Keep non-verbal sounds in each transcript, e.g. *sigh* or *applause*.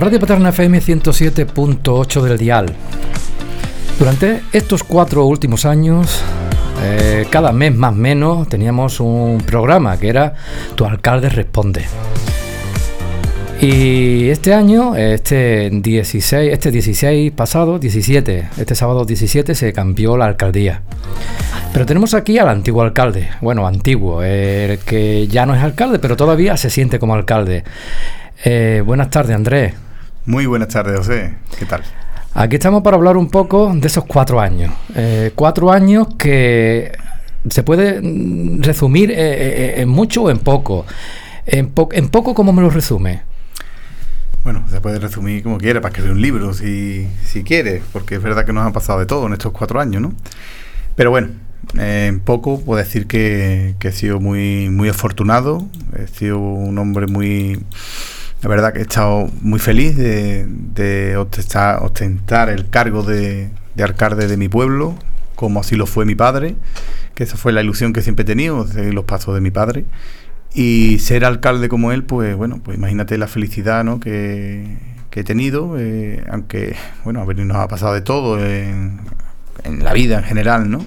Radio Paterna FM 107.8 del dial. Durante estos cuatro últimos años, eh, cada mes más o menos, teníamos un programa que era Tu alcalde responde. Y este año, este 16, este 16 pasado, 17, este sábado 17 se cambió la alcaldía. Pero tenemos aquí al antiguo alcalde, bueno, antiguo, el que ya no es alcalde, pero todavía se siente como alcalde. Eh, buenas tardes, Andrés. Muy buenas tardes, José. ¿Qué tal? Aquí estamos para hablar un poco de esos cuatro años. Eh, cuatro años que se puede mm, resumir eh, en mucho o en poco. En, en poco, ¿cómo me lo resume? Bueno, se puede resumir como quiera, para escribir un libro, si, si quiere, porque es verdad que nos ha pasado de todo en estos cuatro años, ¿no? Pero bueno, en poco puedo decir que, que, he sido muy, muy afortunado, he sido un hombre muy... La verdad que he estado muy feliz de, ostentar, ostentar, el cargo de, de, alcalde de mi pueblo, como así lo fue mi padre, que esa fue la ilusión que siempre he tenido, seguir los pasos de mi padre. Y ser alcalde como él, pues bueno, pues imagínate la felicidad ¿no? que, he tenido, eh, aunque, bueno, a ver, nos ha pasado de todo en, la vida en general, ¿no?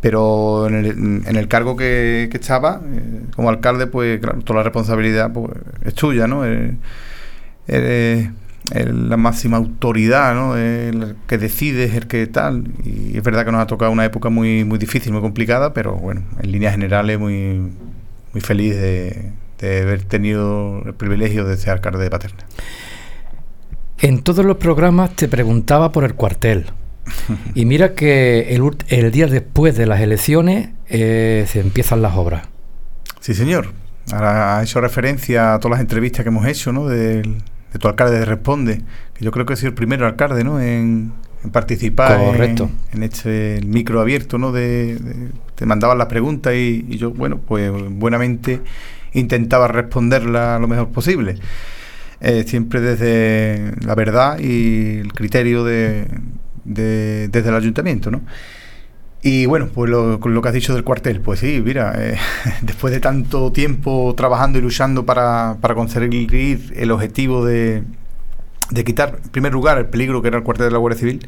Pero en el, en el cargo que, que estaba, eh, como alcalde, pues claro, toda la responsabilidad pues, es tuya, ¿no? Eres, eres, eres la máxima autoridad, ¿no? El que decides, el que tal. Y es verdad que nos ha tocado una época muy, muy difícil, muy complicada, pero bueno, en líneas generales muy muy feliz de, de, haber tenido el privilegio de ser alcalde de Paterna. En todos los programas te preguntaba por el cuartel. Y mira que el, el, día después de las elecciones eh, se empiezan las obras. Sí, señor. Ahora ha hecho referencia a todas las entrevistas que hemos hecho, ¿no? De, de tu alcalde de Responde, que yo creo que ha sido el primer alcalde, ¿no? En, en participar Correcto. En, en, este micro abierto, ¿no? De, de, te mandaban las preguntas y, y, yo, bueno, pues buenamente intentaba responderla lo mejor posible. Eh, siempre desde la verdad y el criterio de, de, desde el ayuntamiento, ¿no? Y bueno, pues lo, lo, que has dicho del cuartel, pues sí, mira, eh, *laughs* después de tanto tiempo trabajando y luchando para, para conseguir el objetivo de, de quitar, en primer lugar, el peligro que era el cuartel de la Guardia Civil,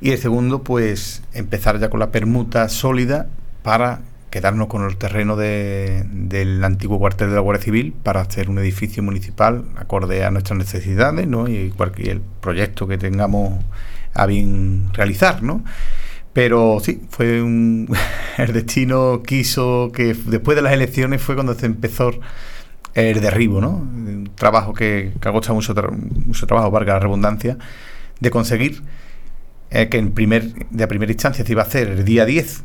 y el segundo, pues empezar ya con la permuta sólida para quedarnos con el terreno de, del antiguo cuartel de la Guardia Civil para hacer un edificio municipal acorde a nuestras necesidades ¿no? y cualquier proyecto que tengamos a bien realizar, ¿no? Pero sí, fue un, *laughs* el destino quiso que después de las elecciones fue cuando se empezó el derribo, ¿no? Un trabajo que, que ha costado mucho, mucho trabajo, valga la redundancia, de conseguir eh, que en primer, de primera instancia se iba a hacer el día 10.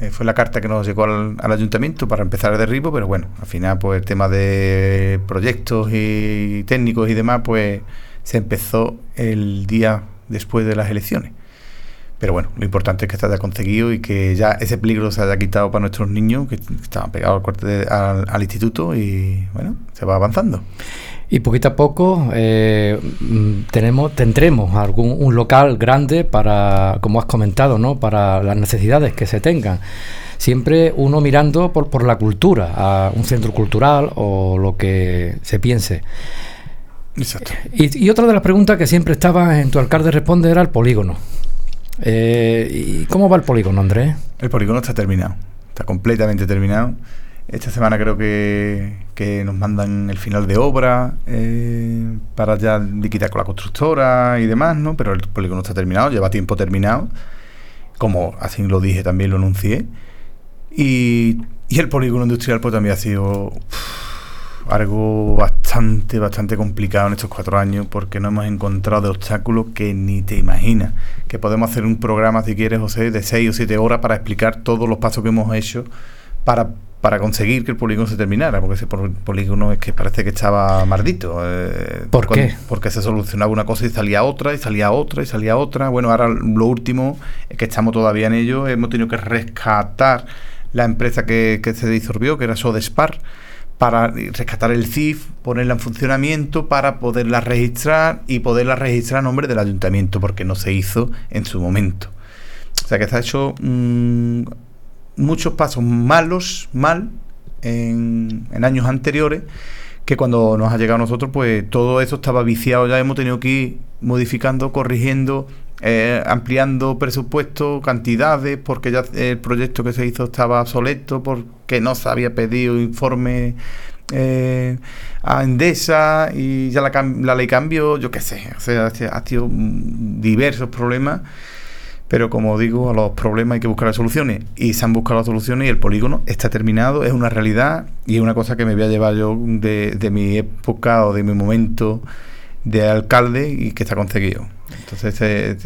Eh, fue la carta que nos llegó al, ayuntamiento para empezar el derribo, pero bueno, al final, pues el tema de proyectos y técnicos y demás, pues se empezó el día después de las elecciones. Pero bueno, lo importante es que se haya conseguido y que ya ese peligro se haya quitado para nuestros niños que estaban pegados al, de, al, al instituto y bueno, se va avanzando. Y poquito a poco eh, tenemos, tendremos algún un local grande para, como has comentado, ¿no? para las necesidades que se tengan. Siempre uno mirando por, por la cultura, a un centro cultural o lo que se piense. Exacto. Y, y, otra de las preguntas que siempre estaba en tu alcalde responde era el polígono. Eh, ¿Y cómo va el polígono, Andrés? El polígono está terminado, está completamente terminado. Esta semana creo que, que nos mandan el final de obra eh, para ya liquidar con la constructora y demás, ¿no? Pero el polígono está terminado, lleva tiempo terminado, como así lo dije, también lo anuncié. Y, y el polígono industrial pues también ha sido uff, algo bastante, bastante complicado en estos cuatro años porque no hemos encontrado obstáculos que ni te imaginas. Que podemos hacer un programa, si quieres, José, de seis o siete horas para explicar todos los pasos que hemos hecho para para conseguir que el polígono se terminara, porque ese polígono es que parece que estaba maldito. Eh, ¿Por cuando, qué? Porque se solucionaba una cosa y salía otra, y salía otra, y salía otra. Bueno, ahora lo último es que estamos todavía en ello, hemos tenido que rescatar la empresa que, que se disolvió, que era Sodespar, para rescatar el CIF, ponerla en funcionamiento para poderla registrar y poderla registrar a nombre del ayuntamiento, porque no se hizo en su momento. O sea que se ha hecho... Mmm, muchos pasos malos, mal, en, en, años anteriores, que cuando nos ha llegado a nosotros, pues todo eso estaba viciado, ya hemos tenido que ir modificando, corrigiendo, eh, ampliando presupuesto, cantidades, porque ya el proyecto que se hizo estaba obsoleto, porque no se había pedido informe eh, a Endesa y ya la, la ley cambió, yo qué sé, o sea, ha sido diversos problemas pero como digo, a los problemas hay que buscar soluciones. Y se han buscado soluciones y el polígono está terminado, es una realidad y es una cosa que me voy a llevar yo de, de mi época o de mi momento de alcalde y que está conseguido. Entonces,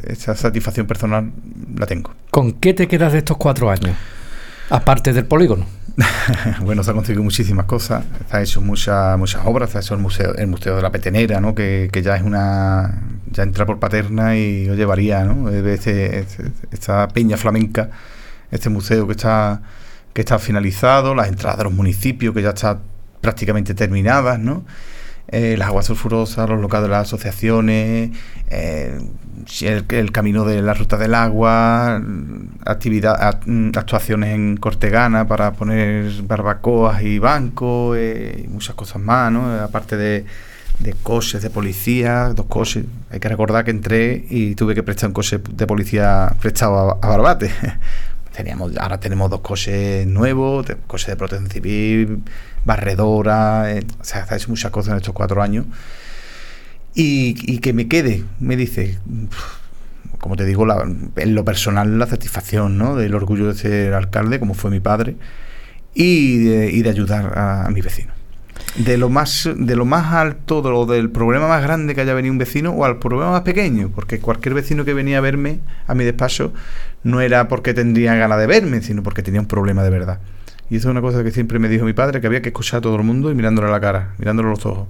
esa satisfacción personal la tengo. ¿Con qué te quedas de estos cuatro años? Aparte del polígono. *laughs* bueno, se han conseguido muchísimas cosas, se han hecho muchas muchas obras, se ha hecho el museo, el museo de la Petenera, ¿no? que, que ya es una ya entra por Paterna y lo llevaría, ¿no? Este, este, esta peña flamenca, este museo que está que está finalizado, las entradas de los municipios que ya están prácticamente terminadas, ¿no? Eh, las aguas sulfurosas, los locales de las asociaciones, eh, el, camino de la ruta del agua, actividad, mm, actuaciones en Cortegana para poner barbacoas y bancos, eh, y muchas cosas más, ¿no? Aparte de, de coches de policía, dos coches. Hay que recordar que entré y tuve que prestar un coche de policía prestado a, Barbate. *laughs* Teníamos, ahora tenemos dos coches nuevos, coches de protección civil, barredora, eh, o sea, ha hecho muchas cosas en estos cuatro años. Y, que me quede, me dice, como te digo, en lo personal la satisfacción, ¿no? Del orgullo de ser alcalde, como fue mi padre, y de, ayudar a, mi vecino de lo más de lo más alto de lo del problema más grande que haya venido un vecino o al problema más pequeño porque cualquier vecino que venía a verme a mi despacho no era porque tendría ganas de verme sino porque tenía un problema de verdad y eso es una cosa que siempre me dijo mi padre, que había que escuchar a todo el mundo y mirándole a la cara, mirándole a los ojos.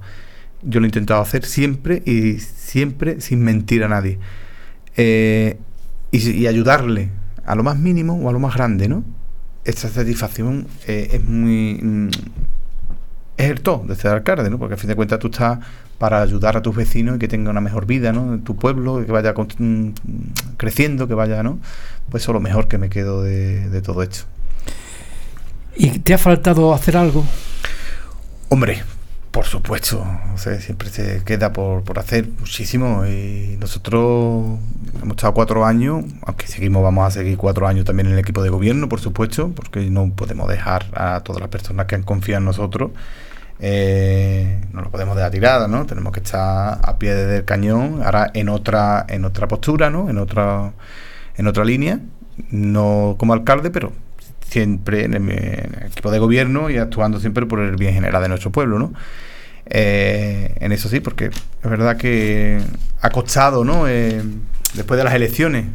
Yo lo he intentado hacer siempre y siempre sin mentir a nadie. Eh, y, ayudarle a lo más mínimo o a lo más grande, ¿no? Esta satisfacción eh, es muy... Mm, es el todo de ser alcalde, ¿no? Porque a fin de cuentas tú estás para ayudar a tus vecinos y que tengan una mejor vida, ¿no? En tu pueblo, que vaya mm, creciendo, que vaya, ¿no? Pues eso es lo mejor que me quedo de, de todo esto. ¿Y te ha faltado hacer algo? Hombre, por supuesto, o sea, siempre se queda por, por, hacer muchísimo y nosotros hemos estado cuatro años, aunque seguimos, vamos a seguir cuatro años también en el equipo de gobierno, por supuesto, porque no podemos dejar a todas las personas que han confiado en nosotros, eh, no lo podemos dejar tirada, ¿no? Tenemos que estar a pie del cañón, ahora en otra, en otra postura, ¿no? En otra, en otra línea, no como alcalde, pero siempre en el, equipo de gobierno y actuando siempre por el bien general de nuestro pueblo, ¿no? Eh, en eso sí, porque es verdad que ha costado, ¿no? Eh, después de las elecciones,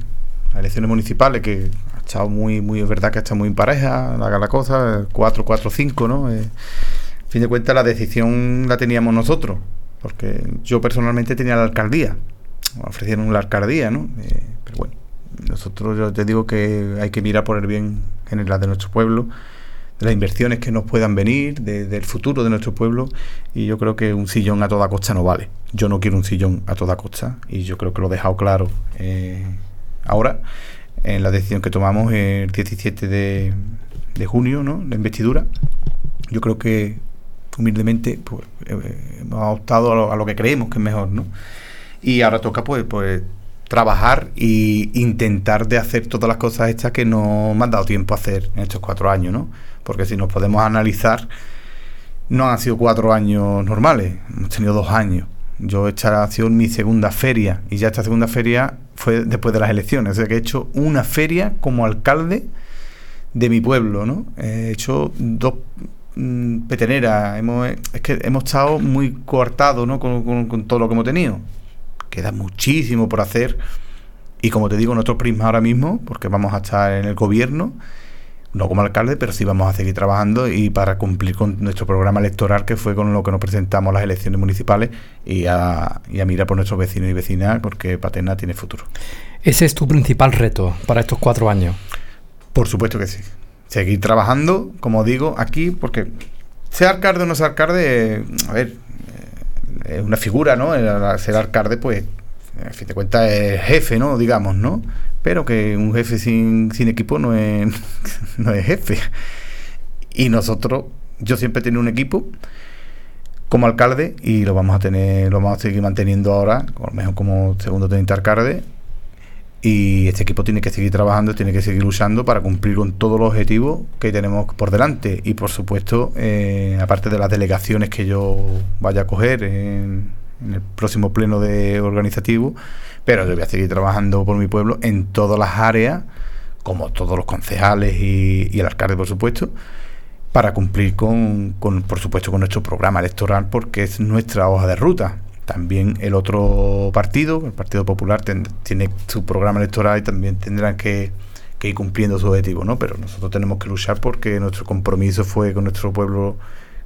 las elecciones municipales, que ha estado muy, muy, es verdad que ha estado muy en pareja, la, la cosa, 4, 4, 5, ¿no? Eh, fin de cuentas, la decisión la teníamos nosotros, porque yo personalmente tenía la alcaldía, ofrecieron la alcaldía, ¿no? Eh, pero bueno, nosotros yo te digo que hay que mirar por el bien general de nuestro pueblo, de las inversiones que nos puedan venir, del futuro de nuestro pueblo, y yo creo que un sillón a toda costa no vale. Yo no quiero un sillón a toda costa, y yo creo que lo he dejado claro eh, ahora, en la decisión que tomamos el 17 de, junio, ¿no? la investidura. Yo creo que humildemente pues, eh, hemos optado a lo, a lo, que creemos que es mejor, ¿no? Y ahora toca pues, pues trabajar e intentar de hacer todas las cosas estas que no me han dado tiempo a hacer en estos cuatro años, ¿no? Porque si nos podemos analizar, no han sido cuatro años normales, hemos tenido dos años. Yo esta ha sido mi segunda feria y ya esta segunda feria fue después de las elecciones, o sea que he hecho una feria como alcalde de mi pueblo, ¿no? He hecho dos mm, peteneras, hemos, es que hemos estado muy coartados, ¿no? con todo lo que hemos tenido queda muchísimo por hacer. Y como te digo, nuestro prisma ahora mismo, porque vamos a estar en el gobierno, no como alcalde, pero sí vamos a seguir trabajando y para cumplir con nuestro programa electoral, que fue con lo que nos presentamos las elecciones municipales, y a, y a mirar por nuestros vecinos y vecinas, porque Paterna tiene futuro. ¿Ese es tu principal reto para estos cuatro años? Por supuesto que sí. Seguir trabajando, como digo, aquí, porque sea alcalde o no sea alcalde, a ver, es una figura, ¿no? El, ser alcalde, pues, a fin de cuentas es jefe, ¿no? Digamos, ¿no? Pero que un jefe sin, sin equipo no es, *laughs* no es jefe. Y nosotros, yo siempre he tenido un equipo como alcalde y lo vamos a tener, lo vamos a seguir manteniendo ahora, a lo mejor como segundo teniente alcalde. Y este equipo tiene que seguir trabajando, tiene que seguir luchando para cumplir con todos los objetivos que tenemos por delante. Y por supuesto, eh, aparte de las delegaciones que yo vaya a coger en, el próximo pleno de organizativo, pero yo voy a seguir trabajando por mi pueblo en todas las áreas, como todos los concejales y, y el alcalde, por supuesto para cumplir con, con, por supuesto, con nuestro programa electoral, porque es nuestra hoja de ruta. También el otro partido, el Partido Popular, tiene su programa electoral y también tendrán que, ir cumpliendo su objetivo, ¿no? Pero nosotros tenemos que luchar porque nuestro compromiso fue con nuestro pueblo,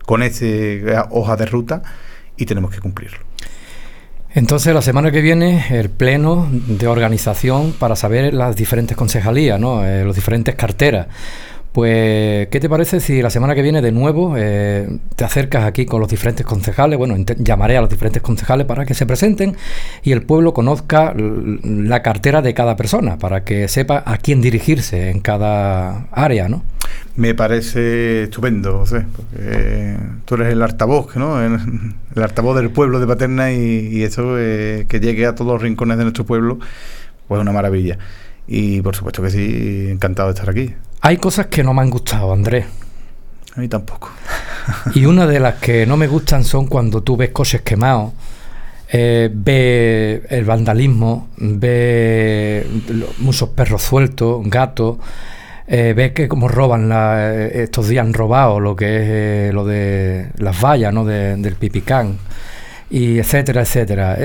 con esa hoja de ruta, y tenemos que cumplirlo. Entonces, la semana que viene, el pleno de organización para saber las diferentes concejalías, ¿no? Eh, los diferentes carteras. Pues, ¿qué te parece si la semana que viene de nuevo eh, te acercas aquí con los diferentes concejales? Bueno, llamaré a los diferentes concejales para que se presenten y el pueblo conozca la cartera de cada persona, para que sepa a quién dirigirse en cada área, ¿no? Me parece estupendo, José, porque tú eres el altavoz, ¿no? El, altavoz del pueblo de Paterna y, eso, eh, que llegue a todos los rincones de nuestro pueblo, pues es una maravilla. Y por supuesto que sí, encantado de estar aquí. Hay cosas que no me han gustado, Andrés. A mí tampoco. y una de las que no me gustan son cuando tú ves coches quemados, eh, ves el vandalismo, ves muchos perros sueltos, gatos. Eh, ves que como roban eh, estos días han robado lo que es eh, lo de las vallas ¿no? del pipicán y etcétera etcétera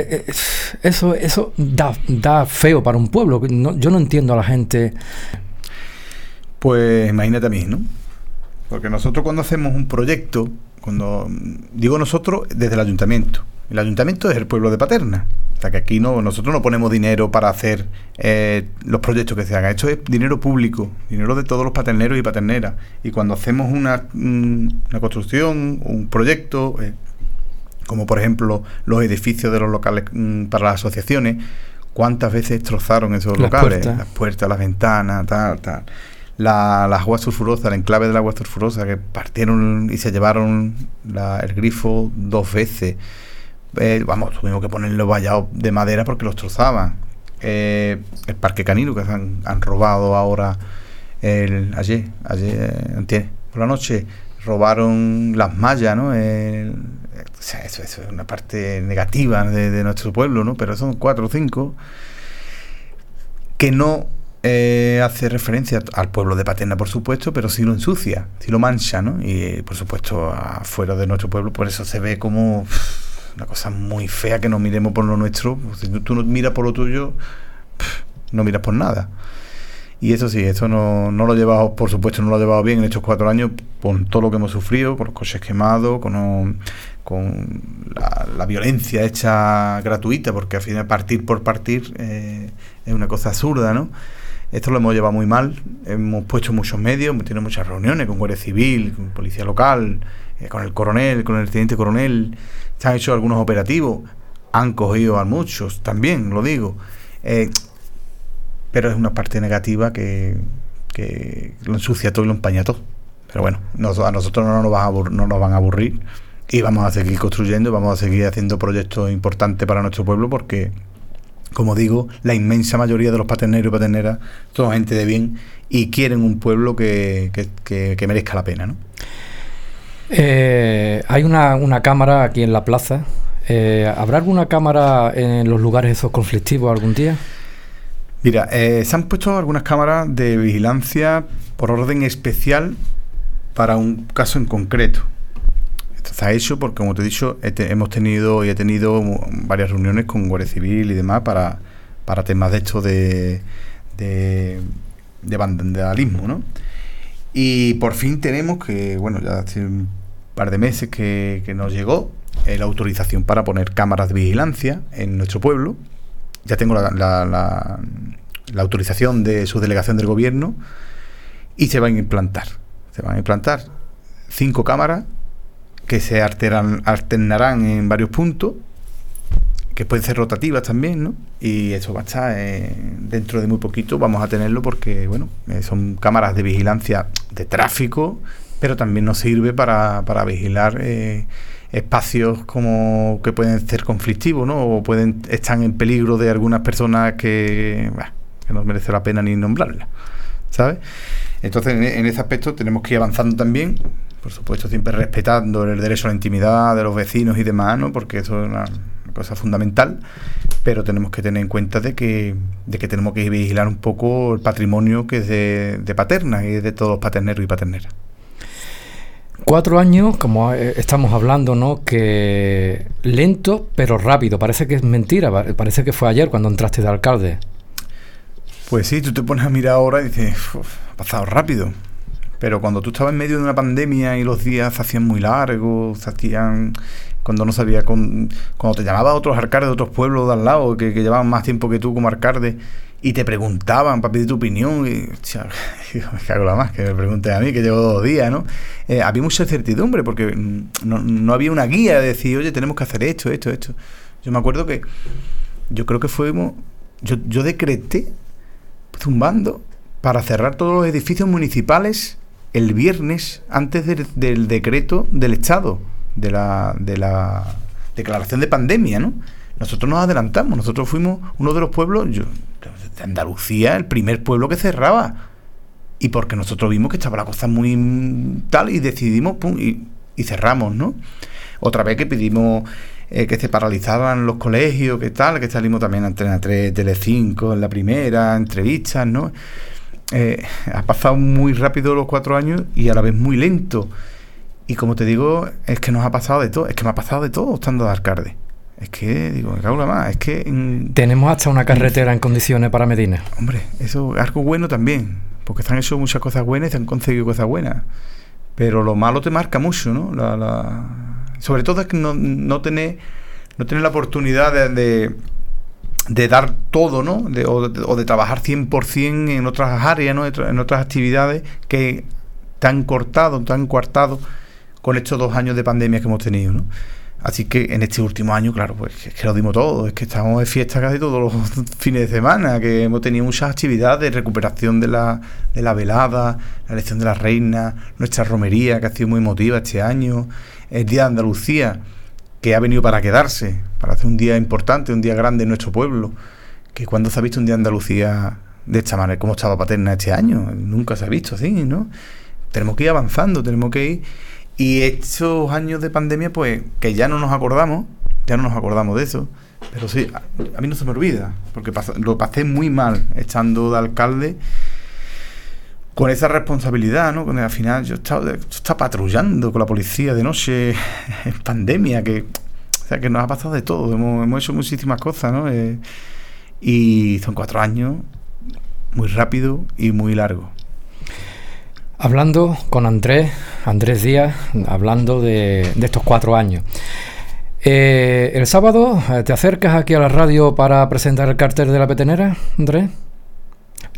eso eso da, da feo para un pueblo yo no entiendo a la gente pues imagínate a mí, ¿no? Porque nosotros cuando hacemos un proyecto, cuando digo nosotros, desde el ayuntamiento. El ayuntamiento es el pueblo de Paterna. O sea que aquí no, nosotros no ponemos dinero para hacer eh, los proyectos que se hagan. Esto es dinero público, dinero de todos los paterneros y paterneras. Y cuando hacemos una, una construcción, un proyecto, eh, como por ejemplo los edificios de los locales mm, para las asociaciones, ¿cuántas veces destrozaron esos locales? Las puertas, las ventanas, tal, tal la, agua sulfurosa, el enclave del agua sulfurosa, que partieron y se llevaron el grifo dos veces. Eh, vamos, tuvimos que ponerlo vallado de madera porque los trozaban. Eh, el parque canino que han, han robado ahora el, ayer, ayer, por la noche, robaron las mallas, ¿no? eso, es una parte negativa de, de, nuestro pueblo, ¿no? Pero son cuatro o cinco que no eh, hace referencia al pueblo de Paterna, por supuesto, pero sí lo ensucia, sí lo mancha, ¿no? Y por supuesto, afuera de nuestro pueblo, por eso se ve como una cosa muy fea que no miremos por lo nuestro. Si tú no miras por lo tuyo, no miras por nada. Y eso sí, eso no, no lo he llevado, por supuesto, no lo he llevado bien en estos cuatro años, con todo lo que hemos sufrido, con los coches quemados, con, con la, violencia hecha gratuita, porque al final partir por partir eh, es una cosa absurda, ¿no? Esto lo hemos llevado muy mal, hemos puesto muchos medios, hemos tenido muchas reuniones con Guardia Civil, con Policía Local, eh, con el coronel, con el teniente coronel, se han hecho algunos operativos, han cogido a muchos también, lo digo, eh, pero es una parte negativa que, lo ensucia todo y lo empaña todo. Pero bueno, a nosotros no nos, van a no nos van a aburrir y vamos a seguir construyendo, vamos a seguir haciendo proyectos importantes para nuestro pueblo porque como digo, la inmensa mayoría de los paterneros y paterneras son gente de bien y quieren un pueblo que, merezca la pena. ¿no? Eh, hay una, cámara aquí en la plaza. Eh, ¿Habrá alguna cámara en los lugares esos conflictivos algún día? Mira, eh, se han puesto algunas cámaras de vigilancia por orden especial para un caso en concreto. Está hecho porque, como te he dicho, hemos tenido y he tenido varias reuniones con Guardia Civil y demás para, para temas de esto de, de, vandalismo, ¿no? Y por fin tenemos que, bueno, ya hace un par de meses que, nos llegó eh, la autorización para poner cámaras de vigilancia en nuestro pueblo. Ya tengo la, la, la autorización de su delegación del gobierno y se van a implantar. Se van a implantar cinco cámaras que se alternarán en varios puntos, que pueden ser rotativas también, ¿no? Y eso va a estar eh, dentro de muy poquito, vamos a tenerlo porque, bueno, eh, son cámaras de vigilancia de tráfico, pero también nos sirve para, vigilar eh, espacios como que pueden ser conflictivos, ¿no? O pueden estar en peligro de algunas personas que, que no merece la pena ni nombrarlas, ¿sabes? Entonces, en, ese aspecto tenemos que ir avanzando también, por supuesto, siempre respetando el derecho a la intimidad de los vecinos y demás, ¿no? Porque eso es una, cosa fundamental, pero tenemos que tener en cuenta de que, de que tenemos que vigilar un poco el patrimonio que es de, de Paterna y de todos los paterneros y paterneras. Cuatro años, como eh, estamos hablando, ¿no? Que lento pero rápido. Parece que es mentira. Parece que fue ayer cuando entraste de alcalde. Pues sí, tú te pones a mirar ahora y dices, ha pasado rápido. Pero cuando tú estabas en medio de una pandemia y los días se hacían muy largos, hacían cuando no sabía, con, cuando te llamaba a otros alcaldes de otros pueblos de al lado, que, llevaban más tiempo que tú como alcalde, y te preguntaban para pedir tu opinión, y *laughs* me cago la más, que me pregunten a mí, que llevo dos días, ¿no? Eh, había mucha incertidumbre porque no, no, había una guía de decir, oye, tenemos que hacer esto, esto, esto. Yo me acuerdo que, yo creo que fuimos, yo, yo decreté, zumbando, para cerrar todos los edificios municipales el viernes antes del decreto del Estado de la, de la declaración de pandemia, ¿no? Nosotros nos adelantamos, nosotros fuimos uno de los pueblos, de Andalucía, el primer pueblo que cerraba. Y porque nosotros vimos que estaba la cosa muy tal y decidimos, pum, y, cerramos, ¿no? Otra vez que pedimos eh, que se paralizaban los colegios, que tal, que salimos también a Antena 3, Tele5 en la primera, entrevistas, ¿no? Eh, ha pasado muy rápido los cuatro años y a la vez muy lento. Y como te digo, es que nos ha pasado de todo, es que me ha pasado de todo estando de alcalde. Es que, digo, me cago más, es que... Tenemos hasta una carretera en condiciones para Medina. Hombre, eso es algo bueno también, porque se han hecho muchas cosas buenas y se han conseguido cosas buenas. Pero lo malo te marca mucho, ¿no? La, Sobre todo es que no, no tener no tener la oportunidad de, de, dar todo, ¿no? De, o, de, o de trabajar 100% en otras áreas, ¿no? En otras actividades que te han cortado, te han coartado con estos dos años de pandemia que hemos tenido, ¿no? Así que en este último año, claro, pues es que lo dimos todo, es que estamos de fiesta casi todos los *laughs* fines de semana, que hemos tenido muchas actividades, de recuperación de la, de la velada, la elección de la reina, nuestra romería, que ha sido muy emotiva este año, el Día de Andalucía, que ha venido para quedarse, para hacer un día importante, un día grande en nuestro pueblo, que cuando se ha visto un Día Andalucía de esta manera, como estaba Paterna este año, nunca se ha visto así, ¿no? Tenemos que ir avanzando, tenemos que ir y estos años de pandemia, pues, que ya no nos acordamos, ya no nos acordamos de eso, pero sí, a, mí no se me olvida, porque lo pasé muy mal estando de alcalde con esa responsabilidad, ¿no? Al final yo estaba, yo patrullando con la policía de noche *laughs* en pandemia, que, o sea, que nos ha pasado de todo, hemos, hemos hecho muchísimas cosas, ¿no? Eh, y son cuatro años muy rápido y muy largo. Hablando con Andrés, Andrés Díaz, hablando de, estos cuatro años. Eh, el sábado, eh, ¿te acercas aquí a la radio para presentar el cartel de la petenera, Andrés?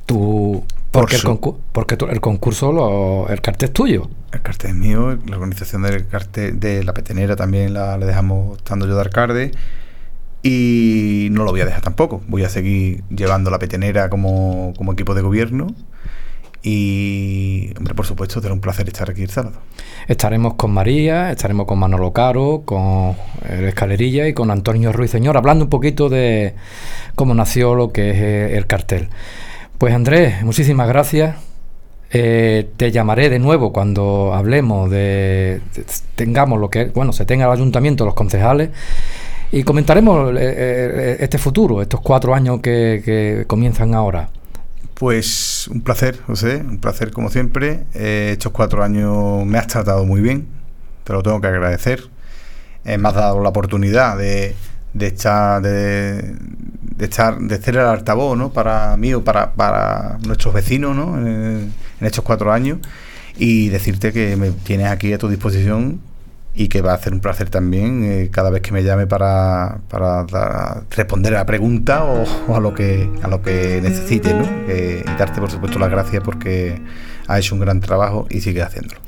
Tú, porque, el, porque el concurso, el cartel es tuyo. El cartel es mío, la organización del cartel de la petenera también la le dejamos estando yo de alcalde y no lo voy a dejar tampoco. Voy a seguir llevando la petenera como, como equipo de gobierno y, hombre, por supuesto, será un placer estar aquí el sábado. Estaremos con María, estaremos con Manolo Caro, con el Escalerilla y con Antonio Ruiz Señor, hablando un poquito de cómo nació lo que es eh, el cartel. Pues Andrés, muchísimas gracias. Eh, te llamaré de nuevo cuando hablemos de, tengamos lo que bueno se tenga el ayuntamiento los concejales y comentaremos eh, este futuro estos cuatro años que comienzan ahora pues un placer, José, un placer como siempre. Eh, estos cuatro años me has tratado muy bien, te lo tengo que agradecer. Eh, me has dado la oportunidad de, de de, de, echar, de ser el altavoz, ¿no? Para mí o para, para nuestros vecinos, ¿no? En, en estos cuatro años y decirte que me tienes aquí a tu disposición y que va a ser un placer también eh, cada vez que me llame para, para responder a la pregunta o, a lo que a lo que necesite ¿no? y darte por supuesto las gracias porque ha hecho un gran trabajo y sigue haciéndolo.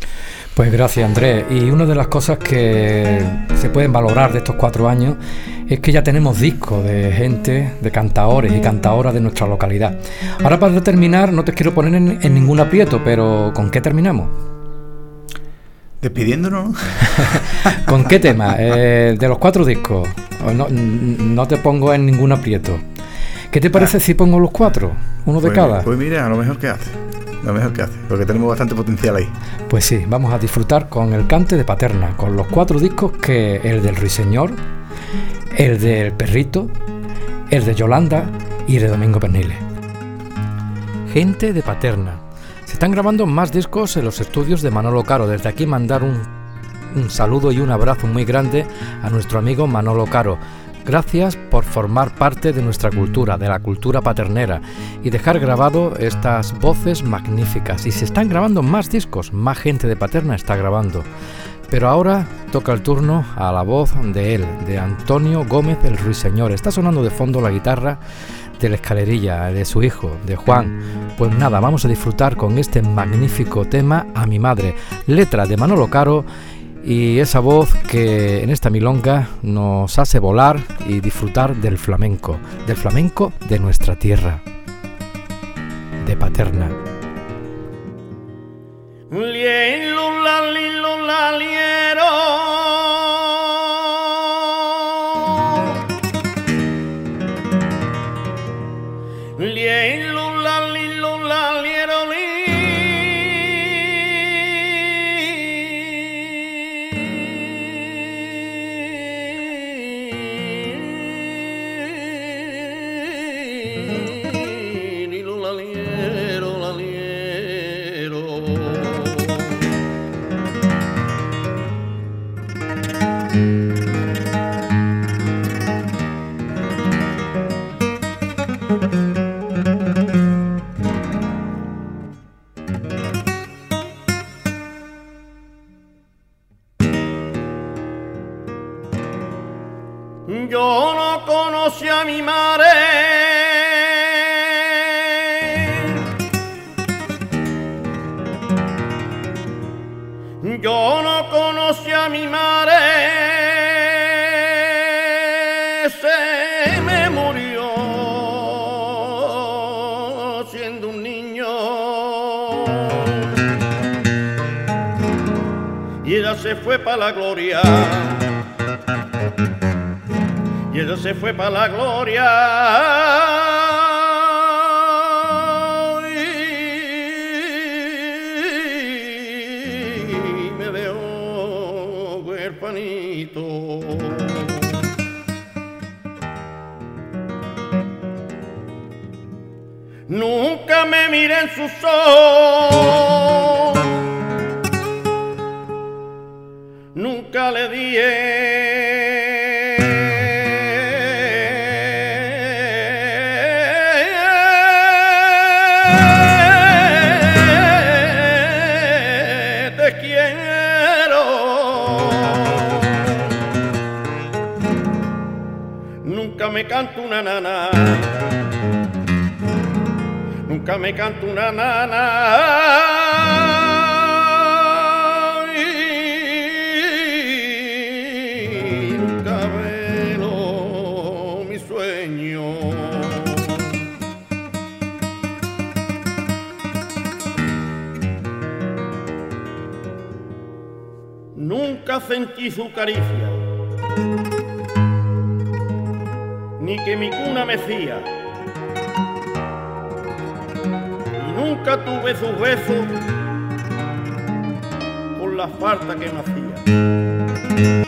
Pues gracias Andrés. Y una de las cosas que se pueden valorar de estos cuatro años es que ya tenemos discos de gente, de cantaores y cantadoras de nuestra localidad. Ahora para terminar, no te quiero poner en, en ningún aprieto, pero ¿con qué terminamos? Despidiéndonos. *laughs* ¿Con qué tema? Eh, de los cuatro discos. No, no, te pongo en ningún aprieto. ¿Qué te parece ah. si pongo los cuatro? Uno de pues cada. Pues mira, a lo mejor que hace. Lo mejor que hace. Porque tenemos bastante potencial ahí. Pues sí, vamos a disfrutar con el cante de Paterna, con los cuatro discos que el del Ruiseñor, el del Perrito, el de Yolanda y el de Domingo Pernile. Gente de Paterna. Están grabando más discos en los estudios de Manolo Caro. Desde aquí mandar un, un saludo y un abrazo muy grande a nuestro amigo Manolo Caro. Gracias por formar parte de nuestra cultura, de la cultura paternera, y dejar grabado estas voces magníficas. Y se están grabando más discos, más gente de Paterna está grabando. Pero ahora toca el turno a la voz de él, de Antonio Gómez el Ruiseñor. Está sonando de fondo la guitarra de la escalerilla de su hijo, de Juan. Pues nada, vamos a disfrutar con este magnífico tema a mi madre, letra de Manolo Caro y esa voz que en esta milonga nos hace volar y disfrutar del flamenco, del flamenco de nuestra tierra, de Paterna. La gloria. Y ella se fue para la gloria. Nunca me miré en sus ojos nunca le nunca me canto una nana. Nunca me canto una nana sentí su caricia, ni que mi cuna mecía, y nunca tuve su beso por la falta que me hacía.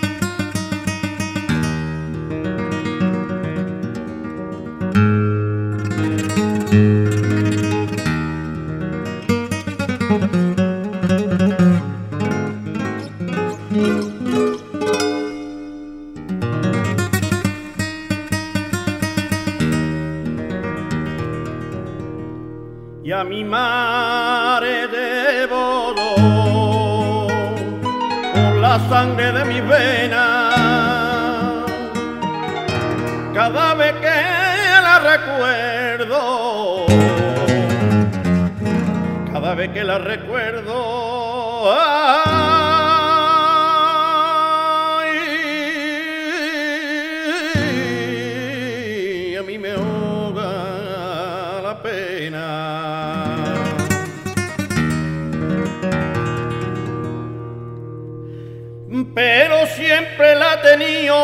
Pero siempre la he tenido.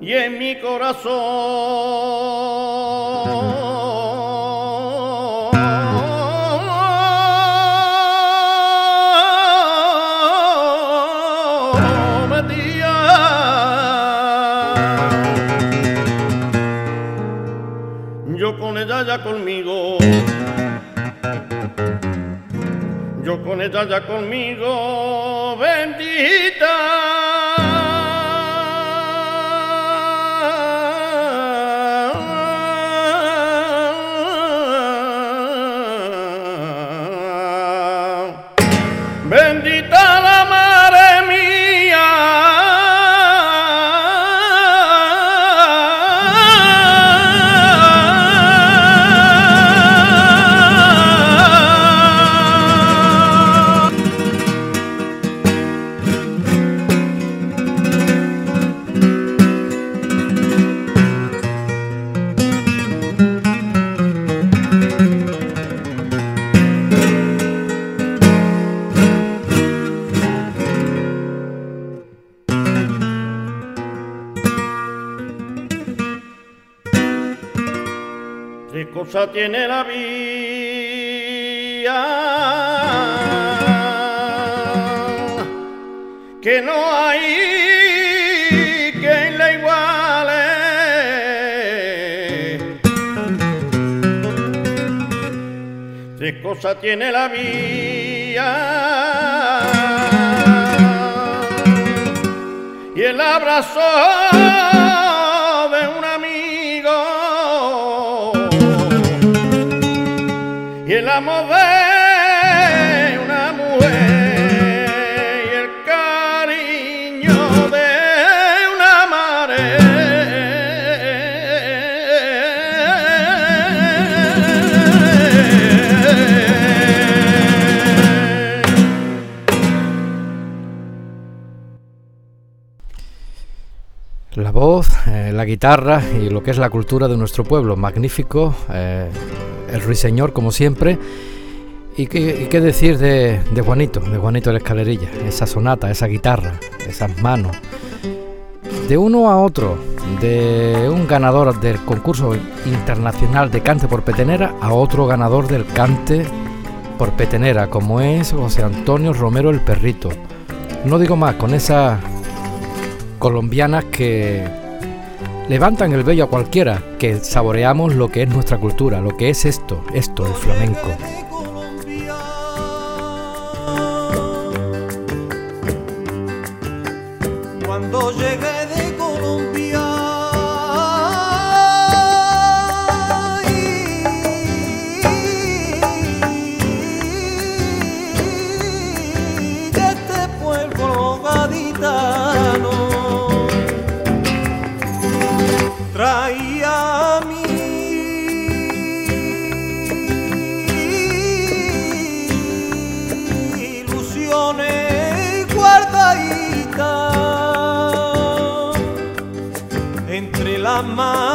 Y en mi corazón con ella ya conmigo, bendita. ¿Qué cosa tiene la vida? Que no hay quien la iguale. ¿Qué cosa tiene la vida? Y el abrazo amor de una mujer y el cariño de una madre. La voz, eh, la guitarra y lo que es la cultura de nuestro pueblo. Magnífico, eh, el ruiseñor como siempre. ¿Y qué, decir de, de Juanito, de Juanito de la Escalerilla? Esa sonata, esa guitarra, esas manos. De uno a otro, de un ganador del concurso internacional de cante por petenera a otro ganador del cante por petenera, como es José Antonio Romero el Perrito. No digo más, con esas colombianas que levantan el vello a cualquiera, que saboreamos lo que es nuestra cultura, lo que es esto, esto, el flamenco. Entre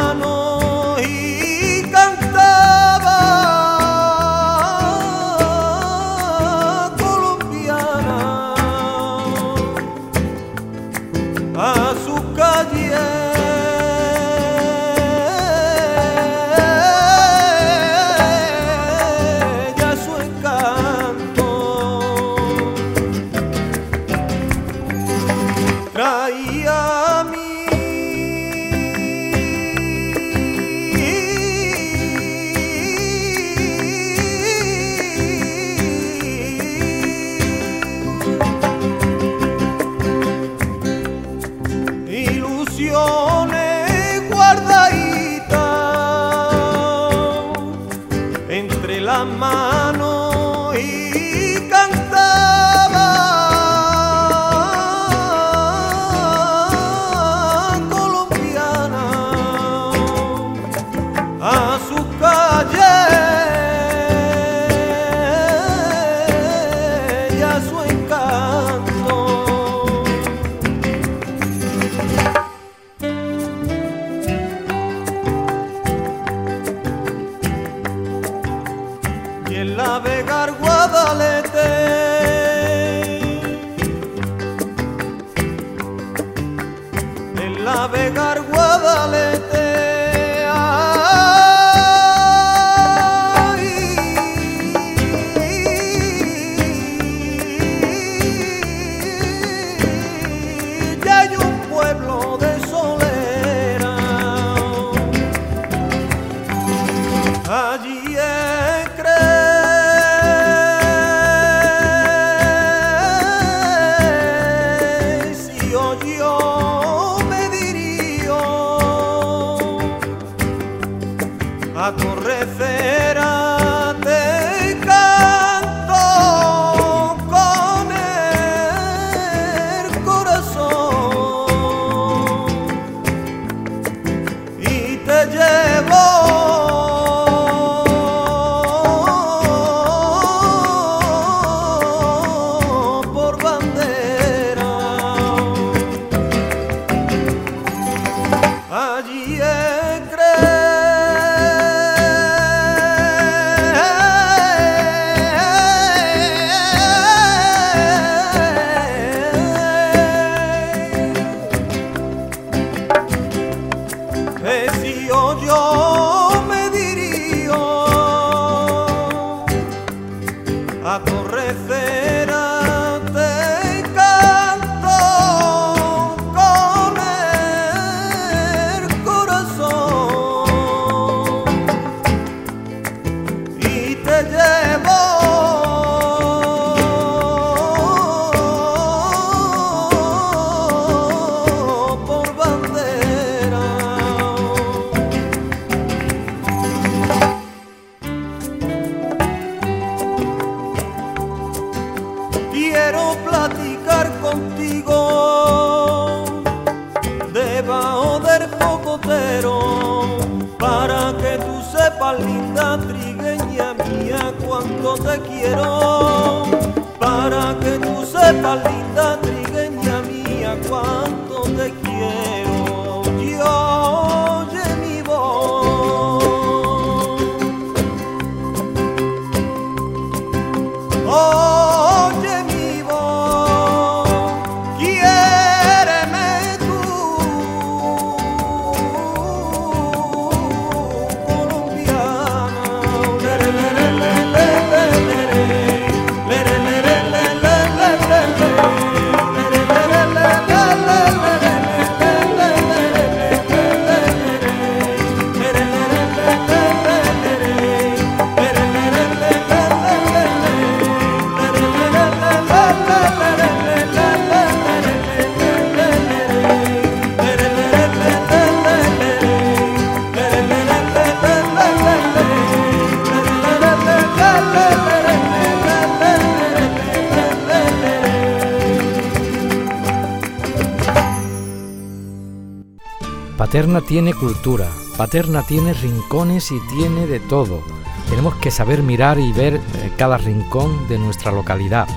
Paterna tiene cultura, Paterna tiene rincones y tiene de todo. Tenemos que saber mirar y ver eh, cada rincón de nuestra localidad.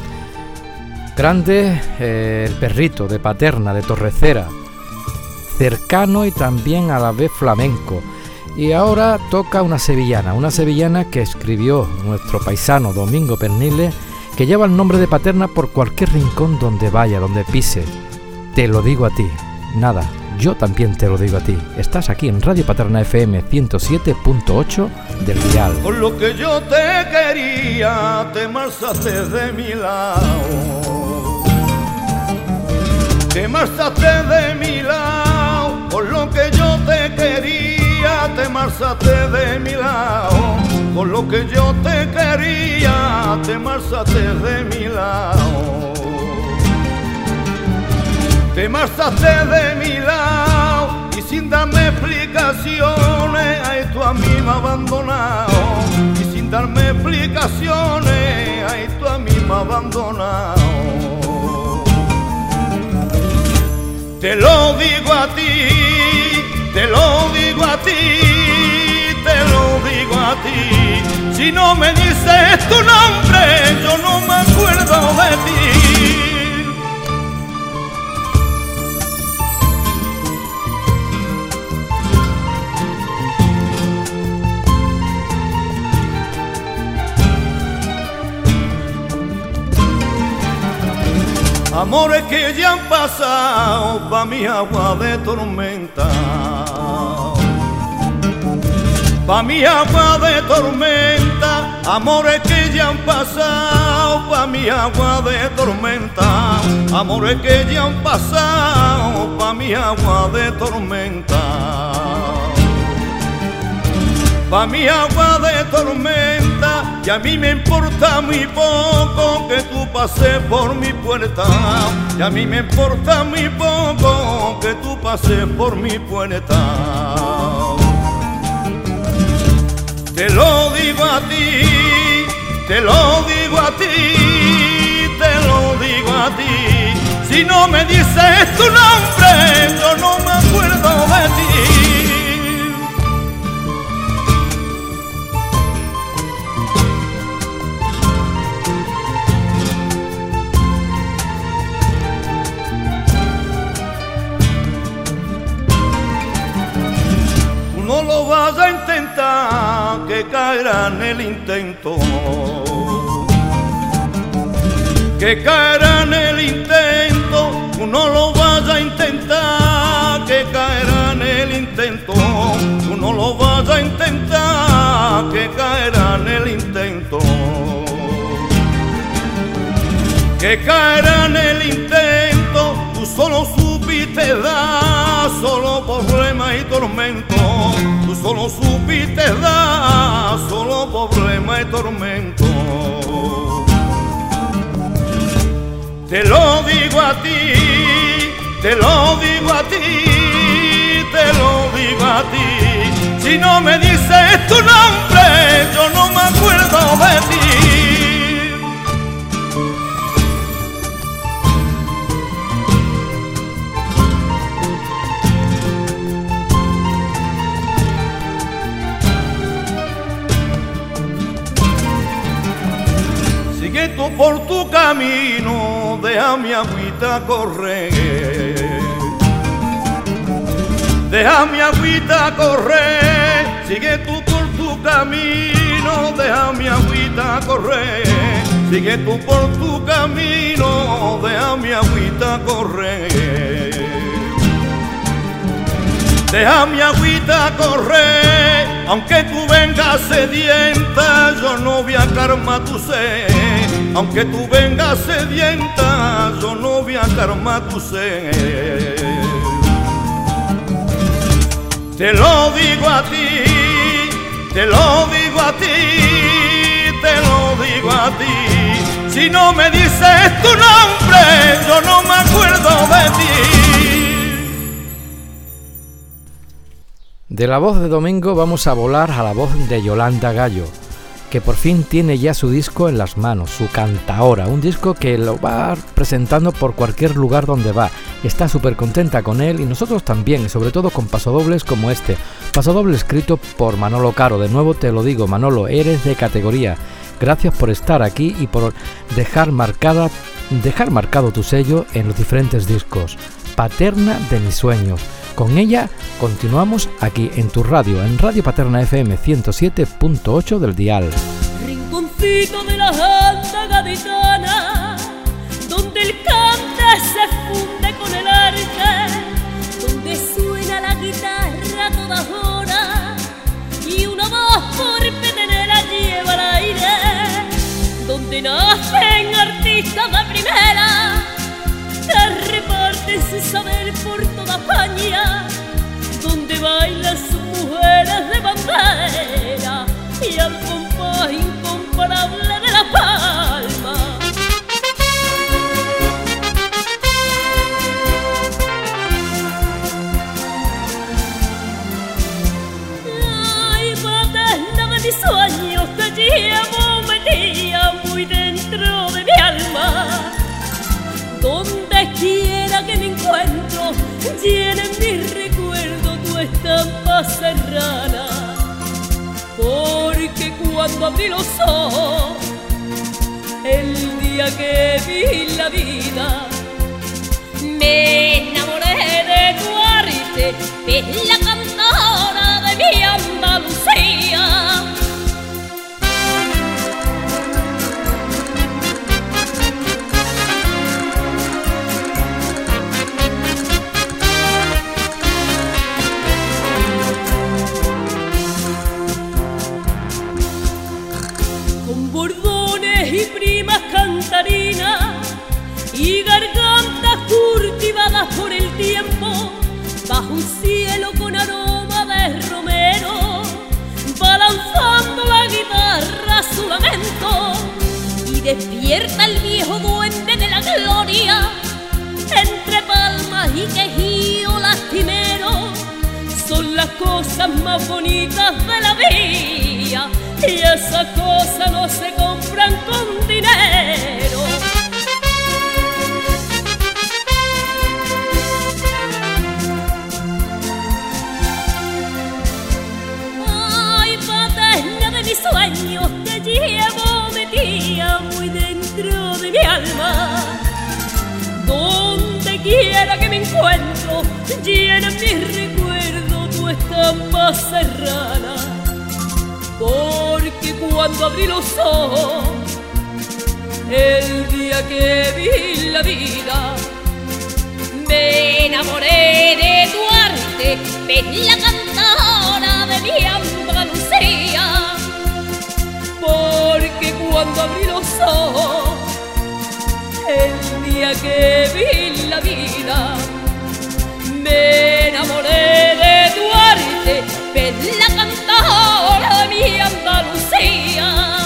Grande eh, el perrito de Paterna, de Torrecera, cercano y también a la vez flamenco. Y ahora toca una sevillana, una sevillana que escribió nuestro paisano Domingo Pernile, que lleva el nombre de Paterna por cualquier rincón donde vaya, donde pise. Te lo digo a ti, nada, yo también te lo digo a ti. Estás aquí en Radio Paterna FM 107.8 del Dial. Por lo que yo te quería, te marchaste de mi lado. Te marchaste de mi lado. Por lo que yo te quería, te marchaste de mi lado. Por lo que yo te quería, te marchaste de mi lado te marchaste de mi lado y sin darme explicaciones, ahí tú a mí me abandonado. Y sin darme explicaciones, ahí tú a mí me abandonado. Te lo digo a ti, te lo digo a ti, te lo digo a ti. Si no me dices tu nombre, yo no me acuerdo de ti. Amores que ya han pasado pa' mi agua de tormenta. Pa' mi agua de tormenta, amores que ya han pasado pa' mi agua de tormenta. Amores que ya han pasado pa' mi agua de tormenta. Pa' mi agua de tormenta y a mí me importa muy poco que tú pases por mi puerta. Y a mí me importa muy poco que tú pases por mi puerta. Te lo digo a ti, te lo digo a ti, te lo digo a ti. Si no me dices tu nombre, yo no me acuerdo de ti. Que caerá en el intento. Que caerá en el intento, uno lo vas a intentar, que caerá en el intento, uno lo vas a intentar, que caerá en el intento. que caerá en el intento, tú solo supiste dar, solo problema y tormento, tú solo supiste dar, solo problema y tormento. Te lo digo a ti, te lo digo a ti, te lo digo a ti. Si no me dices tu nombre, yo no me acuerdo de ti. Tú por tu camino, deja mi agüita correr. Deja mi agüita correr, sigue tú por tu camino, deja mi agüita correr. Sigue tú por tu camino, deja mi agüita correr. Deja mi agüita correr, aunque tú vengas sedienta, yo no voy a karma tu sed. Aunque tú vengas sedienta, yo no voy a karma tu sed. Te lo digo a ti, te lo digo a ti, te lo digo a ti. Si no me dices tu nombre, yo no me acuerdo de ti. De la voz de Domingo vamos a volar a la voz de Yolanda Gallo, que por fin tiene ya su disco en las manos, su cantaora, un disco que lo va presentando por cualquier lugar donde va. Está súper contenta con él y nosotros también, sobre todo con pasodobles como este. Pasodoble escrito por Manolo Caro. De nuevo te lo digo, Manolo, eres de categoría. Gracias por estar aquí y por dejar marcada dejar marcado tu sello en los diferentes discos. Paterna de mis sueños con ella continuamos aquí en tu radio, en Radio Paterna FM 107.8 del dial. Rinconcito de la alta gaditana, donde el cante se funde con el arte, donde suena la guitarra todas horas y una voz por petenera lleva al aire, donde nacen artistas de primera que reparten su saber por toda Donde bailan sus mujeres de bandera y al compás incomparable de la palma. Serrana. Porque cuando abrí los ojos, el día que vi la vida, me enamoré de tu arte, de la y gargantas cultivadas por el tiempo bajo un cielo con aroma de romero balanzando la guitarra su lamento y despierta el viejo duende de la gloria entre palmas y quejío lastimero son las cosas más bonitas de la vida y esas cosas no se compran con dinero. Encuentro, llena mi recuerdo tu estampa serrana porque cuando abrí los ojos, el día que vi la vida, me enamoré de tu arte, de la cantora de mi Andalucía, porque cuando abrí los ojos, día que vi la vida, me enamoré de Duarte, la cantora mi Andalucía.